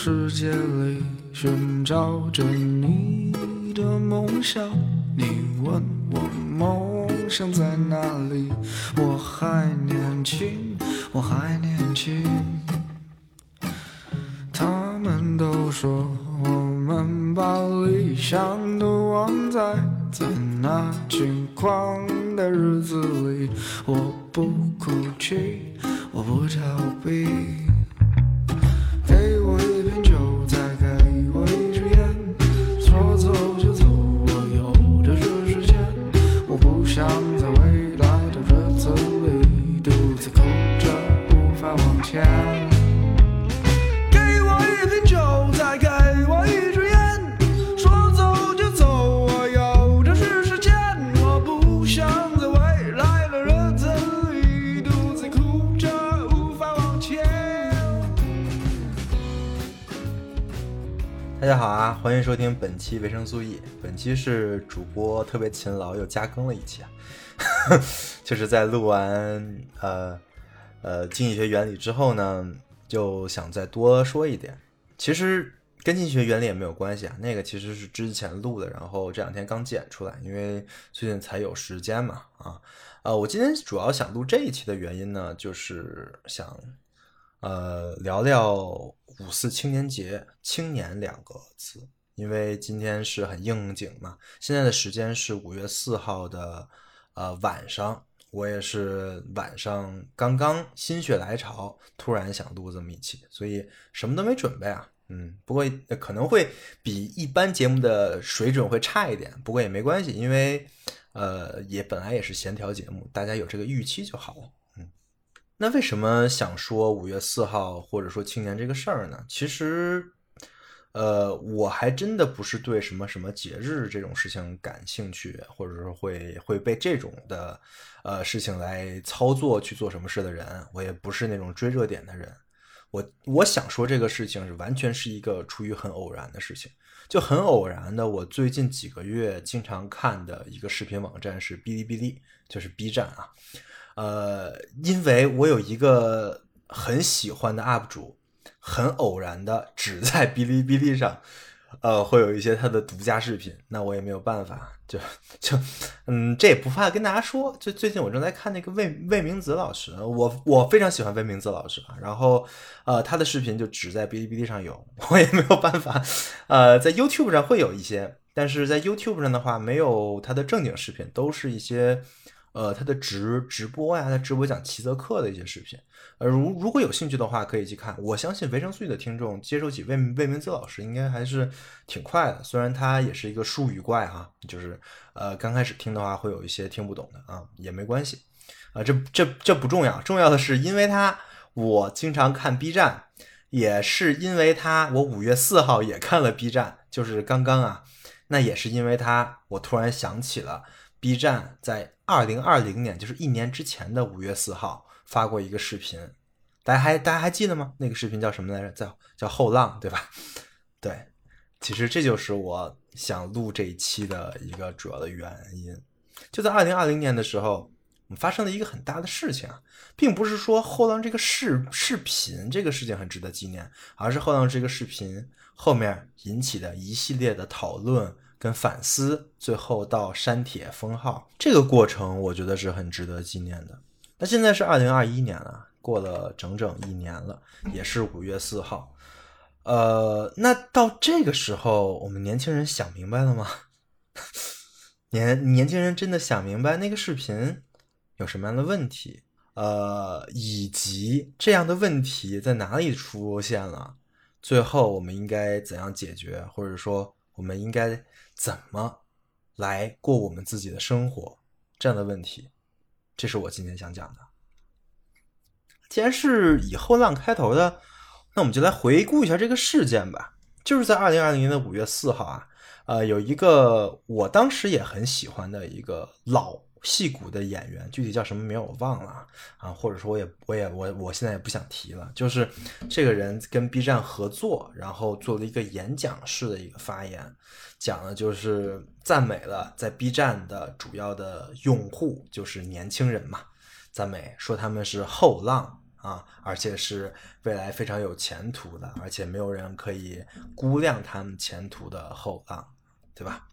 世界里寻找着你的梦想，你欢迎收听本期维生素 E。本期是主播特别勤劳又加更了一期啊，就是在录完呃呃经济学原理之后呢，就想再多说一点。其实跟经济学原理也没有关系啊，那个其实是之前录的，然后这两天刚剪出来，因为最近才有时间嘛啊。呃，我今天主要想录这一期的原因呢，就是想呃，聊聊五四青年节“青年”两个字，因为今天是很应景嘛。现在的时间是五月四号的呃晚上，我也是晚上刚刚心血来潮，突然想录这么一期，所以什么都没准备啊。嗯，不过可能会比一般节目的水准会差一点，不过也没关系，因为呃也本来也是闲聊节目，大家有这个预期就好了。那为什么想说五月四号或者说青年这个事儿呢？其实，呃，我还真的不是对什么什么节日这种事情感兴趣，或者说会会被这种的呃事情来操作去做什么事的人。我也不是那种追热点的人。我我想说这个事情是完全是一个出于很偶然的事情，就很偶然的。我最近几个月经常看的一个视频网站是哔哩哔哩，就是 B 站啊。呃，因为我有一个很喜欢的 UP 主，很偶然的只在哔哩哔哩上，呃，会有一些他的独家视频，那我也没有办法，就就嗯，这也不怕跟大家说，就最近我正在看那个魏魏明子老师，我我非常喜欢魏明子老师，然后呃，他的视频就只在哔哩哔哩上有，我也没有办法，呃，在 YouTube 上会有一些，但是在 YouTube 上的话，没有他的正经视频，都是一些。呃，他的直直播呀，他直播讲齐泽克的一些视频，呃，如如果有兴趣的话，可以去看。我相信维生素 E 的听众接受起魏魏明子老师应该还是挺快的，虽然他也是一个术语怪哈，就是呃刚开始听的话会有一些听不懂的啊，也没关系。啊，这这这不重要，重要的是因为他我经常看 B 站，也是因为他我五月四号也看了 B 站，就是刚刚啊，那也是因为他我突然想起了 B 站在。二零二零年，就是一年之前的五月四号发过一个视频，大家还大家还记得吗？那个视频叫什么来着？叫叫后浪，对吧？对，其实这就是我想录这一期的一个主要的原因。就在二零二零年的时候，我们发生了一个很大的事情啊，并不是说后浪这个视视频这个事情很值得纪念，而是后浪这个视频后面引起的一系列的讨论。跟反思，最后到删帖封号这个过程，我觉得是很值得纪念的。那现在是二零二一年了，过了整整一年了，也是五月四号。呃，那到这个时候，我们年轻人想明白了吗？年年轻人真的想明白那个视频有什么样的问题？呃，以及这样的问题在哪里出现了？最后我们应该怎样解决？或者说，我们应该？怎么来过我们自己的生活？这样的问题，这是我今天想讲的。既然是以后浪开头的，那我们就来回顾一下这个事件吧。就是在二零二零年的五月四号啊，呃，有一个我当时也很喜欢的一个老戏骨的演员，具体叫什么名我忘了啊，或者说我也我也我我现在也不想提了。就是这个人跟 B 站合作，然后做了一个演讲式的一个发言。讲的就是赞美了在 B 站的主要的用户，就是年轻人嘛，赞美说他们是后浪啊，而且是未来非常有前途的，而且没有人可以估量他们前途的后浪，对吧？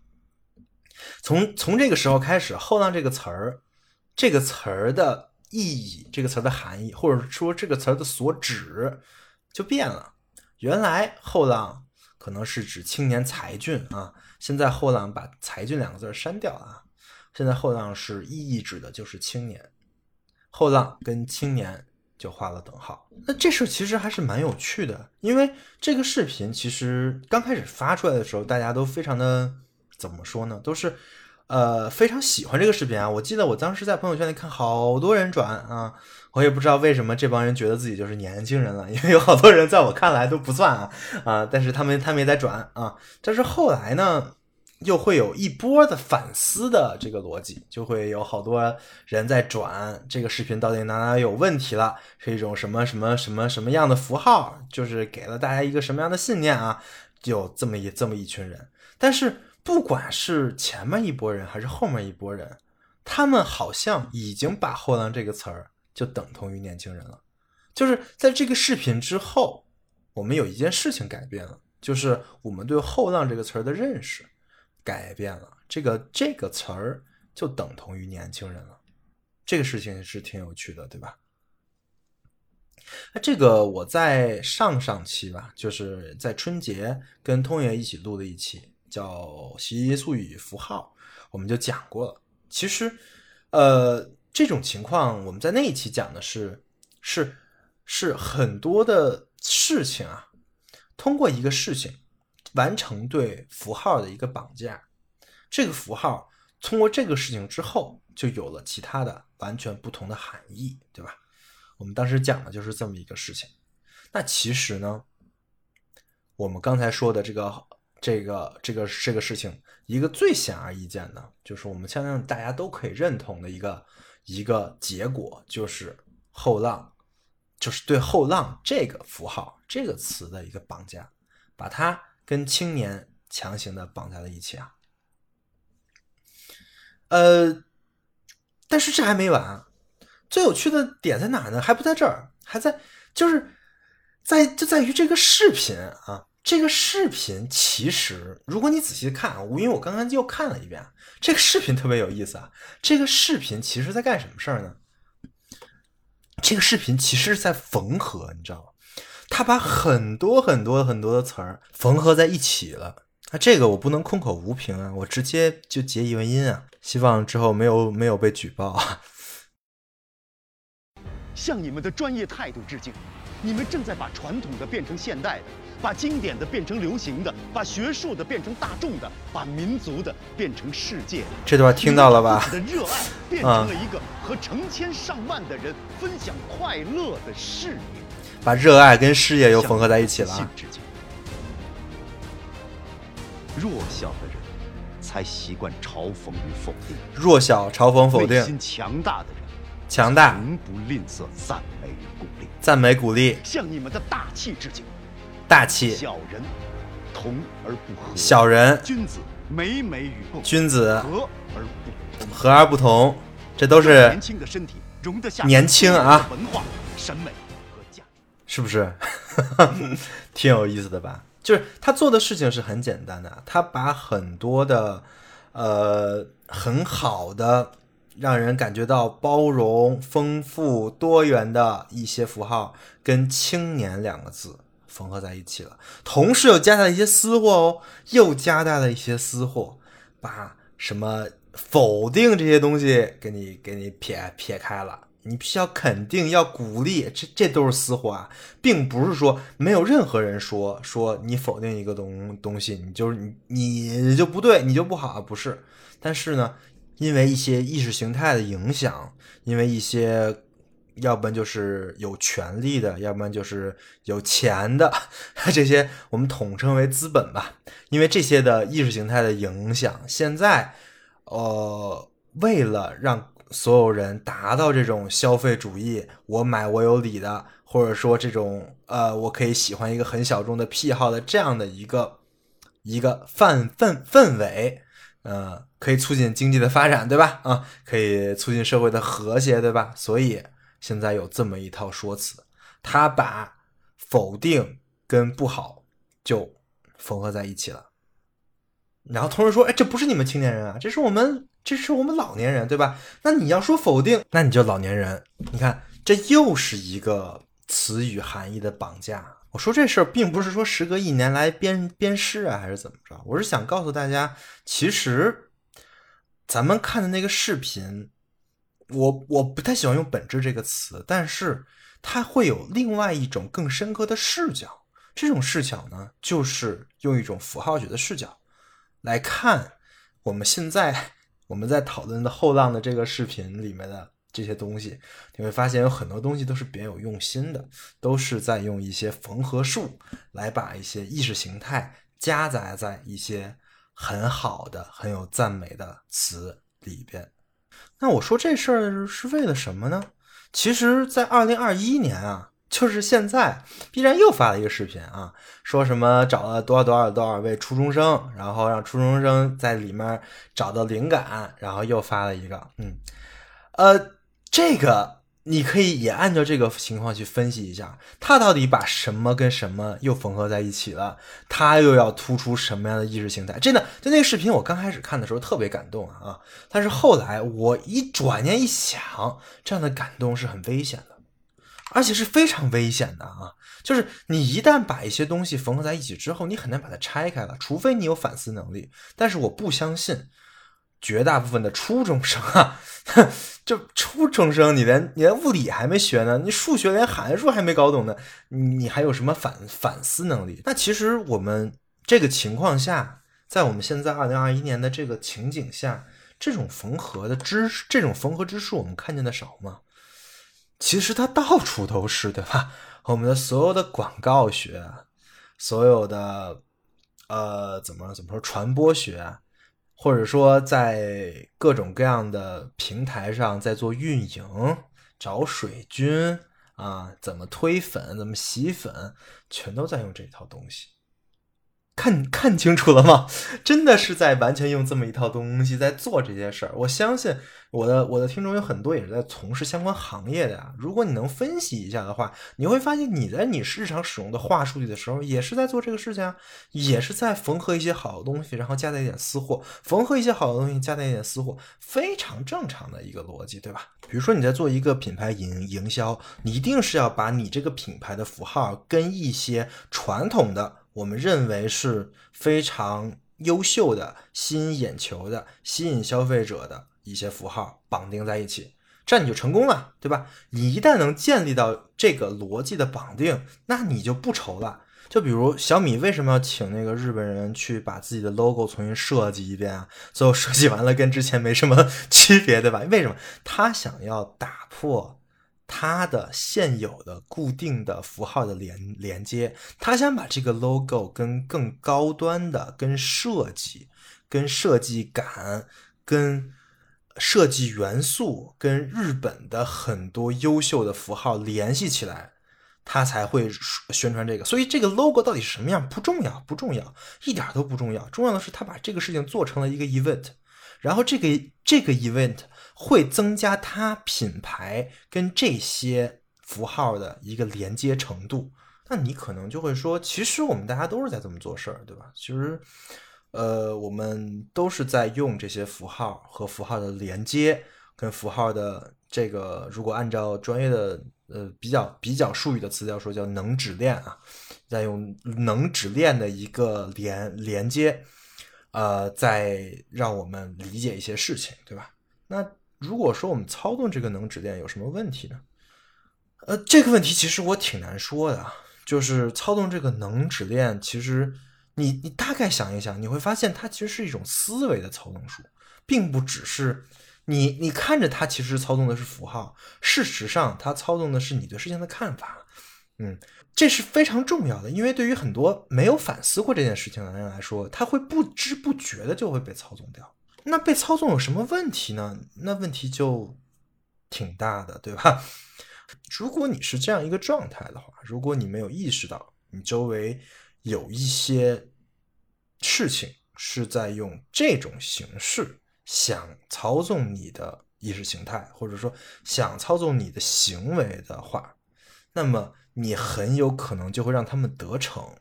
从从这个时候开始，“后浪”这个词儿，这个词儿的意义，这个词儿的含义，或者说这个词儿的所指，就变了。原来“后浪”可能是指青年才俊啊，现在“后浪”把“才俊”两个字删掉了啊，现在“后浪”是意义指的就是青年，“后浪”跟青年就画了等号。那这事其实还是蛮有趣的，因为这个视频其实刚开始发出来的时候，大家都非常的。怎么说呢？都是，呃，非常喜欢这个视频啊！我记得我当时在朋友圈里看，好多人转啊，我也不知道为什么这帮人觉得自己就是年轻人了，因为有好多人在我看来都不算啊啊！但是他们他们也在转啊。但是后来呢，又会有一波的反思的这个逻辑，就会有好多人在转这个视频到底哪哪有问题了，是一种什么什么什么什么样的符号，就是给了大家一个什么样的信念啊？有这么一这么一群人，但是。不管是前面一波人还是后面一波人，他们好像已经把“后浪”这个词儿就等同于年轻人了。就是在这个视频之后，我们有一件事情改变了，就是我们对“后浪”这个词儿的认识改变了。这个这个词儿就等同于年轻人了。这个事情是挺有趣的，对吧？那这个我在上上期吧，就是在春节跟通爷一起录的一期。叫习俗语符号，我们就讲过了。其实，呃，这种情况我们在那一期讲的是，是是很多的事情啊，通过一个事情完成对符号的一个绑架，这个符号通过这个事情之后，就有了其他的完全不同的含义，对吧？我们当时讲的就是这么一个事情。那其实呢，我们刚才说的这个。这个这个这个事情，一个最显而易见的，就是我们相信大家都可以认同的一个一个结果，就是后浪，就是对后浪这个符号这个词的一个绑架，把它跟青年强行的绑在了一起啊。呃，但是这还没完，最有趣的点在哪呢？还不在这儿，还在就是在就在于这个视频啊。这个视频其实，如果你仔细看，我因为我刚刚又看了一遍，这个视频特别有意思啊。这个视频其实在干什么事儿呢？这个视频其实是在缝合，你知道吗？他把很多很多很多的词儿缝合在一起了。那这个我不能空口无凭啊，我直接就截一文音啊。希望之后没有没有被举报啊。向你们的专业态度致敬，你们正在把传统的变成现代的。把经典的变成流行的，把学术的变成大众的，把民族的变成世界的。这段听到了吧？的热爱 变成了一个和成千上万的人分享快乐的事业。把热爱跟事业又缝合在一起了。弱小的人才习惯嘲讽与否定。弱小、嘲讽、否定。内心强大的人，强大，从不吝啬赞美与鼓励。赞美、鼓励。向你们的大气致敬。大气，小人同而不和；小人，君子美美与共；君子和而不同，和而不同。这都是年轻的身体容得下年轻啊，文化、审美和价值，是不是？挺有意思的吧？就是他做的事情是很简单的，他把很多的呃很好的，让人感觉到包容、丰富、多元的一些符号，跟“青年”两个字。缝合在一起了，同时又夹带一些私货哦，又夹带了一些私货，把什么否定这些东西给你给你撇撇开了。你必须要肯定，要鼓励，这这都是私货啊，并不是说没有任何人说说你否定一个东东西，你就是你你就不对，你就不好，不是。但是呢，因为一些意识形态的影响，因为一些。要不然就是有权利的，要不然就是有钱的，这些我们统称为资本吧。因为这些的意识形态的影响，现在，呃，为了让所有人达到这种消费主义，我买我有理的，或者说这种呃，我可以喜欢一个很小众的癖好的这样的一个一个范氛氛围，呃，可以促进经济的发展，对吧？啊，可以促进社会的和谐，对吧？所以。现在有这么一套说辞，他把否定跟不好就缝合在一起了。然后同时说，哎，这不是你们青年人啊，这是我们，这是我们老年人，对吧？那你要说否定，那你就老年人。你看，这又是一个词语含义的绑架。我说这事儿并不是说时隔一年来鞭鞭尸啊，还是怎么着？我是想告诉大家，其实咱们看的那个视频，我我不太喜欢用“本质”这个词，但是它会有另外一种更深刻的视角。这种视角呢，就是用一种符号学的视角来看我们现在我们在讨论的后浪的这个视频里面的。这些东西，你会发现有很多东西都是别有用心的，都是在用一些缝合术来把一些意识形态夹杂在一些很好的、很有赞美的词里边。那我说这事儿是为了什么呢？其实，在二零二一年啊，就是现在，B 站又发了一个视频啊，说什么找了多少多少多少位初中生，然后让初中生在里面找到灵感，然后又发了一个，嗯，呃。这个你可以也按照这个情况去分析一下，他到底把什么跟什么又缝合在一起了？他又要突出什么样的意识形态？真的，就那个视频，我刚开始看的时候特别感动啊啊！但是后来我一转念一想，这样的感动是很危险的，而且是非常危险的啊！就是你一旦把一些东西缝合在一起之后，你很难把它拆开了，除非你有反思能力。但是我不相信。绝大部分的初中生啊，就初中生，你连你连物理还没学呢，你数学连函数还没搞懂呢，你还有什么反反思能力？那其实我们这个情况下，在我们现在二零二一年的这个情景下，这种缝合的知识，这种缝合之术，我们看见的少吗？其实它到处都是，对吧？我们的所有的广告学，所有的呃，怎么怎么说传播学。或者说，在各种各样的平台上在做运营，找水军啊，怎么推粉，怎么洗粉，全都在用这套东西。看看清楚了吗？真的是在完全用这么一套东西在做这些事儿。我相信我的我的听众有很多也是在从事相关行业的呀。如果你能分析一下的话，你会发现你在你日常使用的话术据的时候，也是在做这个事情啊，也是在缝合一些好的东西，然后加带一点私货，缝合一些好的东西，加带一点私货，非常正常的一个逻辑，对吧？比如说你在做一个品牌营营销，你一定是要把你这个品牌的符号跟一些传统的。我们认为是非常优秀的、吸引眼球的、吸引消费者的一些符号绑定在一起，这样你就成功了，对吧？你一旦能建立到这个逻辑的绑定，那你就不愁了。就比如小米为什么要请那个日本人去把自己的 logo 重新设计一遍啊？最后设计完了跟之前没什么 区别，对吧？为什么他想要打破？它的现有的固定的符号的连连接，他想把这个 logo 跟更高端的、跟设计、跟设计感、跟设计元素、跟日本的很多优秀的符号联系起来，他才会宣传这个。所以这个 logo 到底是什么样不重要，不重要，一点都不重要。重要的是他把这个事情做成了一个 event，然后这个这个 event。会增加它品牌跟这些符号的一个连接程度，那你可能就会说，其实我们大家都是在这么做事儿，对吧？其实，呃，我们都是在用这些符号和符号的连接，跟符号的这个，如果按照专业的呃比较比较术语的词叫说叫能指链啊，在用能指链的一个连连接，呃，在让我们理解一些事情，对吧？那。如果说我们操纵这个能指链有什么问题呢？呃，这个问题其实我挺难说的。就是操纵这个能指链，其实你你大概想一想，你会发现它其实是一种思维的操纵术，并不只是你你看着它其实操纵的是符号，事实上它操纵的是你对事情的看法。嗯，这是非常重要的，因为对于很多没有反思过这件事情的人来说，他会不知不觉的就会被操纵掉。那被操纵有什么问题呢？那问题就挺大的，对吧？如果你是这样一个状态的话，如果你没有意识到你周围有一些事情是在用这种形式想操纵你的意识形态，或者说想操纵你的行为的话，那么你很有可能就会让他们得逞。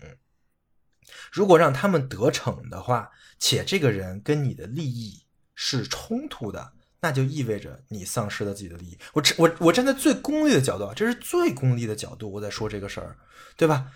如果让他们得逞的话，且这个人跟你的利益是冲突的，那就意味着你丧失了自己的利益。我我我站在最功利的角度，这是最功利的角度，我在说这个事儿，对吧？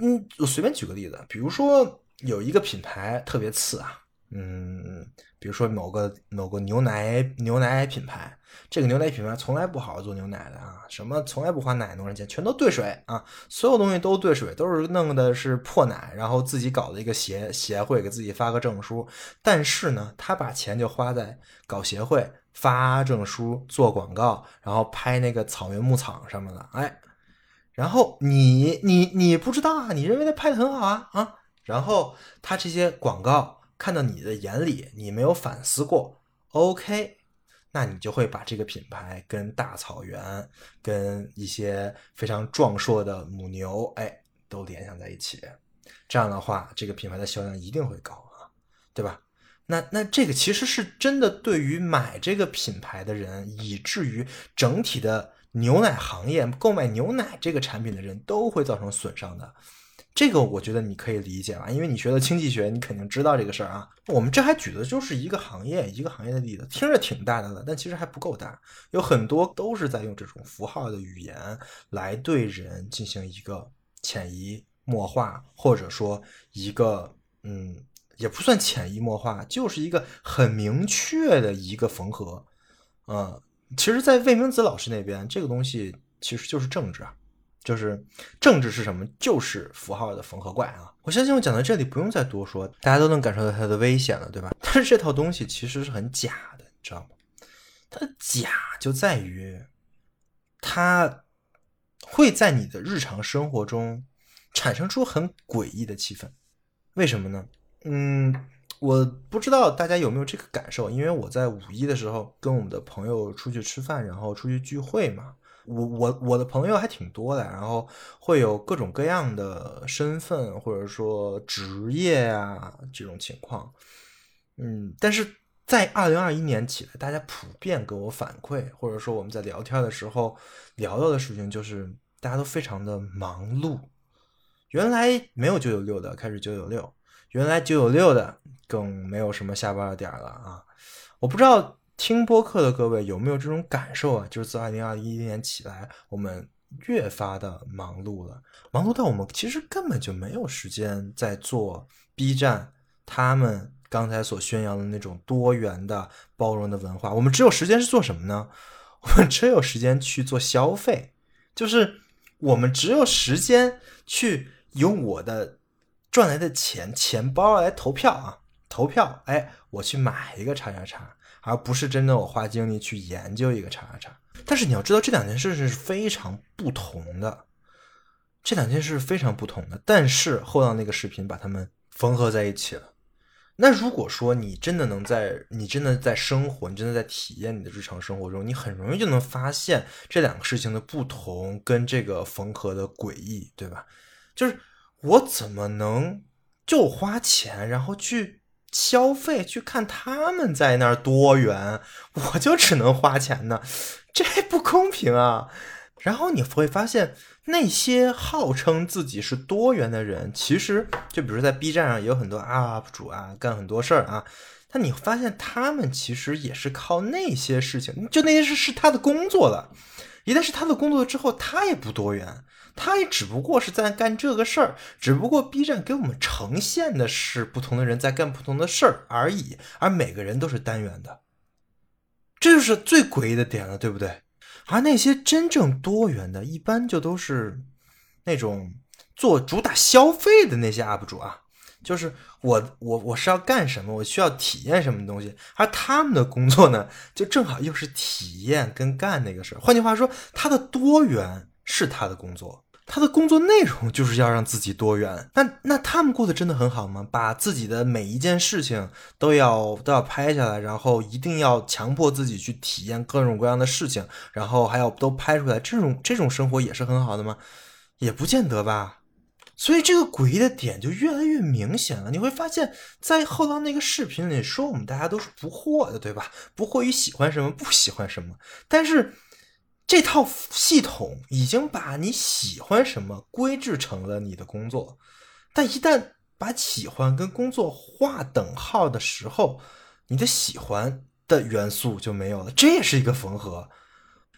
嗯，我随便举个例子，比如说有一个品牌特别次啊，嗯，比如说某个某个牛奶牛奶品牌，这个牛奶品牌从来不好好做牛奶的啊，什么从来不花奶农人钱，全都兑水啊，所有东西都兑水，都是弄的是破奶，然后自己搞了一个协协会，给自己发个证书，但是呢，他把钱就花在搞协会、发证书、做广告，然后拍那个草原牧场什么的，哎。然后你你你不知道啊，你认为他拍的很好啊啊，然后他这些广告看到你的眼里，你没有反思过，OK，那你就会把这个品牌跟大草原、跟一些非常壮硕的母牛，哎，都联想在一起。这样的话，这个品牌的销量一定会高啊，对吧？那那这个其实是真的，对于买这个品牌的人，以至于整体的。牛奶行业购买牛奶这个产品的人都会造成损伤的，这个我觉得你可以理解吧，因为你学的经济学，你肯定知道这个事儿啊。我们这还举的就是一个行业一个行业的例子，听着挺大的了，但其实还不够大，有很多都是在用这种符号的语言来对人进行一个潜移默化，或者说一个嗯，也不算潜移默化，就是一个很明确的一个缝合，嗯。其实，在魏明子老师那边，这个东西其实就是政治啊，就是政治是什么？就是符号的缝合怪啊！我相信我讲到这里不用再多说，大家都能感受到它的危险了，对吧？但是这套东西其实是很假的，你知道吗？它的假就在于，它会在你的日常生活中产生出很诡异的气氛。为什么呢？嗯。我不知道大家有没有这个感受，因为我在五一的时候跟我们的朋友出去吃饭，然后出去聚会嘛。我我我的朋友还挺多的，然后会有各种各样的身份或者说职业啊这种情况。嗯，但是在二零二一年起来，大家普遍给我反馈，或者说我们在聊天的时候聊到的事情，就是大家都非常的忙碌。原来没有九九六的，开始九九六。原来九九六的更没有什么下班的点了啊！我不知道听播客的各位有没有这种感受啊？就是自二零二一年起来，我们越发的忙碌了，忙碌到我们其实根本就没有时间在做 B 站他们刚才所宣扬的那种多元的包容的文化。我们只有时间是做什么呢？我们只有时间去做消费，就是我们只有时间去用我的。赚来的钱，钱包来投票啊！投票，哎，我去买一个叉叉叉，而不是真的我花精力去研究一个叉叉叉。但是你要知道，这两件事是非常不同的，这两件事是非常不同的。但是后浪那个视频把它们缝合在一起了。那如果说你真的能在，你真的在生活，你真的在体验你的日常生活中，你很容易就能发现这两个事情的不同跟这个缝合的诡异，对吧？就是。我怎么能就花钱，然后去消费，去看他们在那儿多元，我就只能花钱呢？这不公平啊！然后你会发现，那些号称自己是多元的人，其实就比如在 B 站上也有很多 UP 主啊，干很多事儿啊。但你发现他们其实也是靠那些事情，就那些事是他的工作了。一旦是他的工作之后，他也不多元。他也只不过是在干这个事儿，只不过 B 站给我们呈现的是不同的人在干不同的事儿而已，而每个人都是单元的，这就是最诡异的点了，对不对？而那些真正多元的，一般就都是那种做主打消费的那些 UP 主啊，就是我我我是要干什么，我需要体验什么东西，而他们的工作呢，就正好又是体验跟干那个事儿。换句话说，他的多元是他的工作。他的工作内容就是要让自己多元，那那他们过得真的很好吗？把自己的每一件事情都要都要拍下来，然后一定要强迫自己去体验各种各样的事情，然后还要都拍出来，这种这种生活也是很好的吗？也不见得吧。所以这个诡异的点就越来越明显了。你会发现在后浪那个视频里说我们大家都是不惑的，对吧？不惑于喜欢什么，不喜欢什么，但是。这套系统已经把你喜欢什么规制成了你的工作，但一旦把喜欢跟工作划等号的时候，你的喜欢的元素就没有了，这也是一个缝合。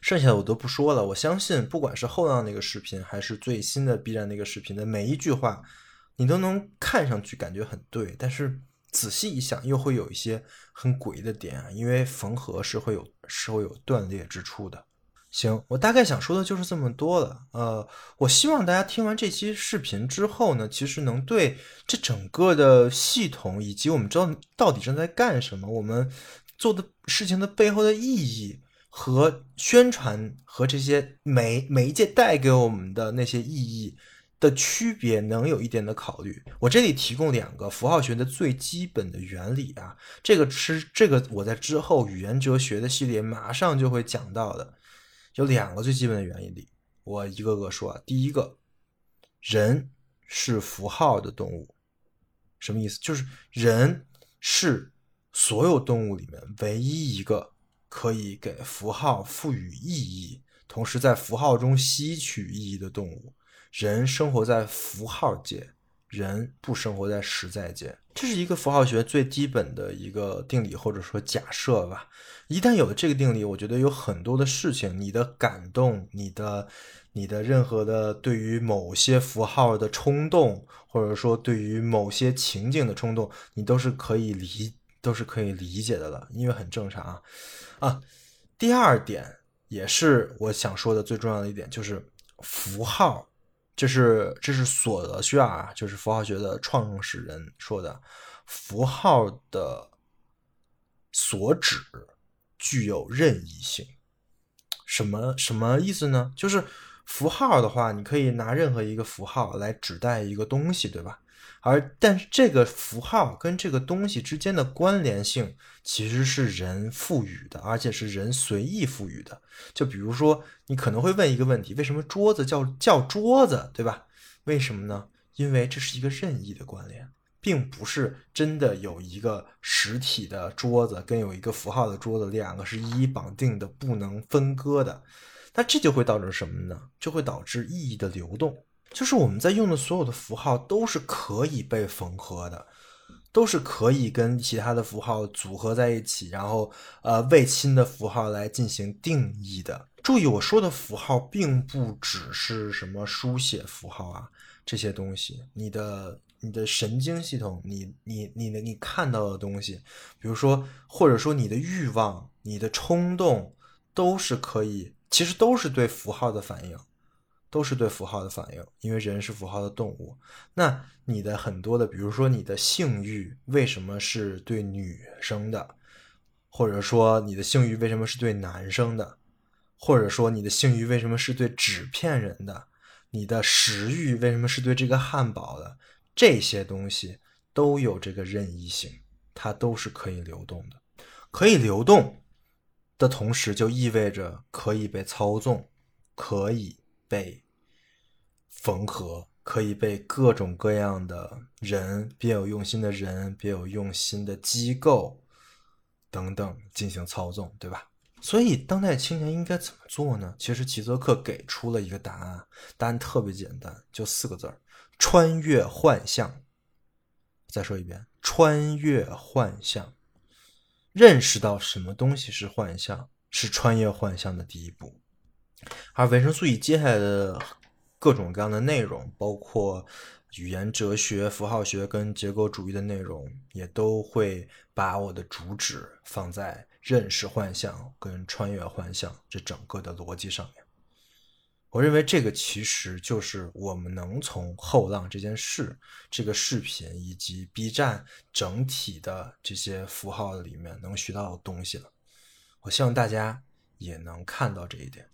剩下的我都不说了，我相信不管是后浪那个视频，还是最新的 B 站那个视频的每一句话，你都能看上去感觉很对，但是仔细一想，又会有一些很诡异的点啊，因为缝合是会有是会有断裂之处的。行，我大概想说的就是这么多了。呃，我希望大家听完这期视频之后呢，其实能对这整个的系统以及我们知道到底正在干什么，我们做的事情的背后的意义和宣传和这些媒媒介带给我们的那些意义的区别，能有一点的考虑。我这里提供两个符号学的最基本的原理啊，这个是这个我在之后语言哲学的系列马上就会讲到的。有两个最基本的原理，我一个个说啊。第一个，人是符号的动物，什么意思？就是人是所有动物里面唯一一个可以给符号赋予意义，同时在符号中吸取意义的动物。人生活在符号界，人不生活在实在界。这是一个符号学最基本的一个定理，或者说假设吧。一旦有了这个定理，我觉得有很多的事情，你的感动，你的、你的任何的对于某些符号的冲动，或者说对于某些情景的冲动，你都是可以理，都是可以理解的了，因为很正常啊。啊，第二点也是我想说的最重要的一点，就是符号，这是这是索德薛尔，就是符号学的创始人说的，符号的所指。具有任意性，什么什么意思呢？就是符号的话，你可以拿任何一个符号来指代一个东西，对吧？而但是这个符号跟这个东西之间的关联性，其实是人赋予的，而且是人随意赋予的。就比如说，你可能会问一个问题：为什么桌子叫叫桌子，对吧？为什么呢？因为这是一个任意的关联。并不是真的有一个实体的桌子跟有一个符号的桌子，两个是一一绑定的，不能分割的。那这就会导致什么呢？就会导致意义的流动。就是我们在用的所有的符号都是可以被缝合的，都是可以跟其他的符号组合在一起，然后呃为新的符号来进行定义的。注意，我说的符号并不只是什么书写符号啊这些东西，你的。你的神经系统，你你你的你看到的东西，比如说，或者说你的欲望、你的冲动，都是可以，其实都是对符号的反应，都是对符号的反应，因为人是符号的动物。那你的很多的，比如说你的性欲，为什么是对女生的？或者说你的性欲为什么是对男生的？或者说你的性欲为什么是对纸片人的？你的食欲为什么是对这个汉堡的？这些东西都有这个任意性，它都是可以流动的。可以流动的同时，就意味着可以被操纵，可以被缝合，可以被各种各样的人、别有用心的人、别有用心的机构等等进行操纵，对吧？所以，当代青年应该怎么做呢？其实，齐泽克给出了一个答案，答案特别简单，就四个字儿。穿越幻象，再说一遍，穿越幻象，认识到什么东西是幻象，是穿越幻象的第一步。而维生素 E 接下来的各种各样的内容，包括语言哲学、符号学跟结构主义的内容，也都会把我的主旨放在认识幻象跟穿越幻象这整个的逻辑上面。我认为这个其实就是我们能从后浪这件事、这个视频以及 B 站整体的这些符号里面能学到的东西了。我希望大家也能看到这一点。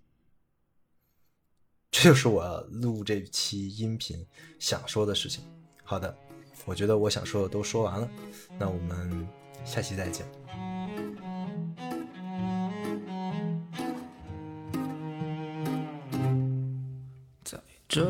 这就是我录这期音频想说的事情。好的，我觉得我想说的都说完了，那我们下期再见。在这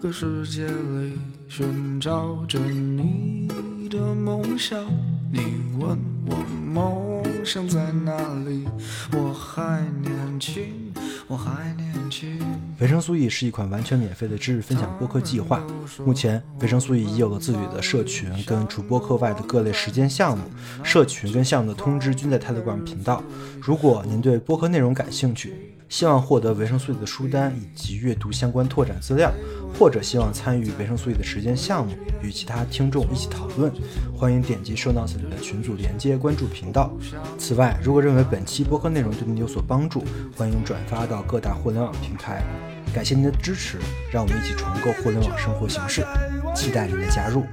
个世界里寻找着你的梦想，你问我梦想在哪里？我还年轻，我还年轻。维生素 E 是一款完全免费的知识分享播客计划。目前，维生素 E 已有了自己的社群，跟除播客外的各类实践项目。社群跟项目的通知均在 Telegram 频道。如果您对播客内容感兴趣，希望获得维生素 E 的书单以及阅读相关拓展资料，或者希望参与维生素 E 的时间项目，与其他听众一起讨论，欢迎点击 show notes 里的群组连接关注频道。此外，如果认为本期播客内容对您有所帮助，欢迎转发到各大互联网平台。感谢您的支持，让我们一起重构互联网生活形式，期待您的加入。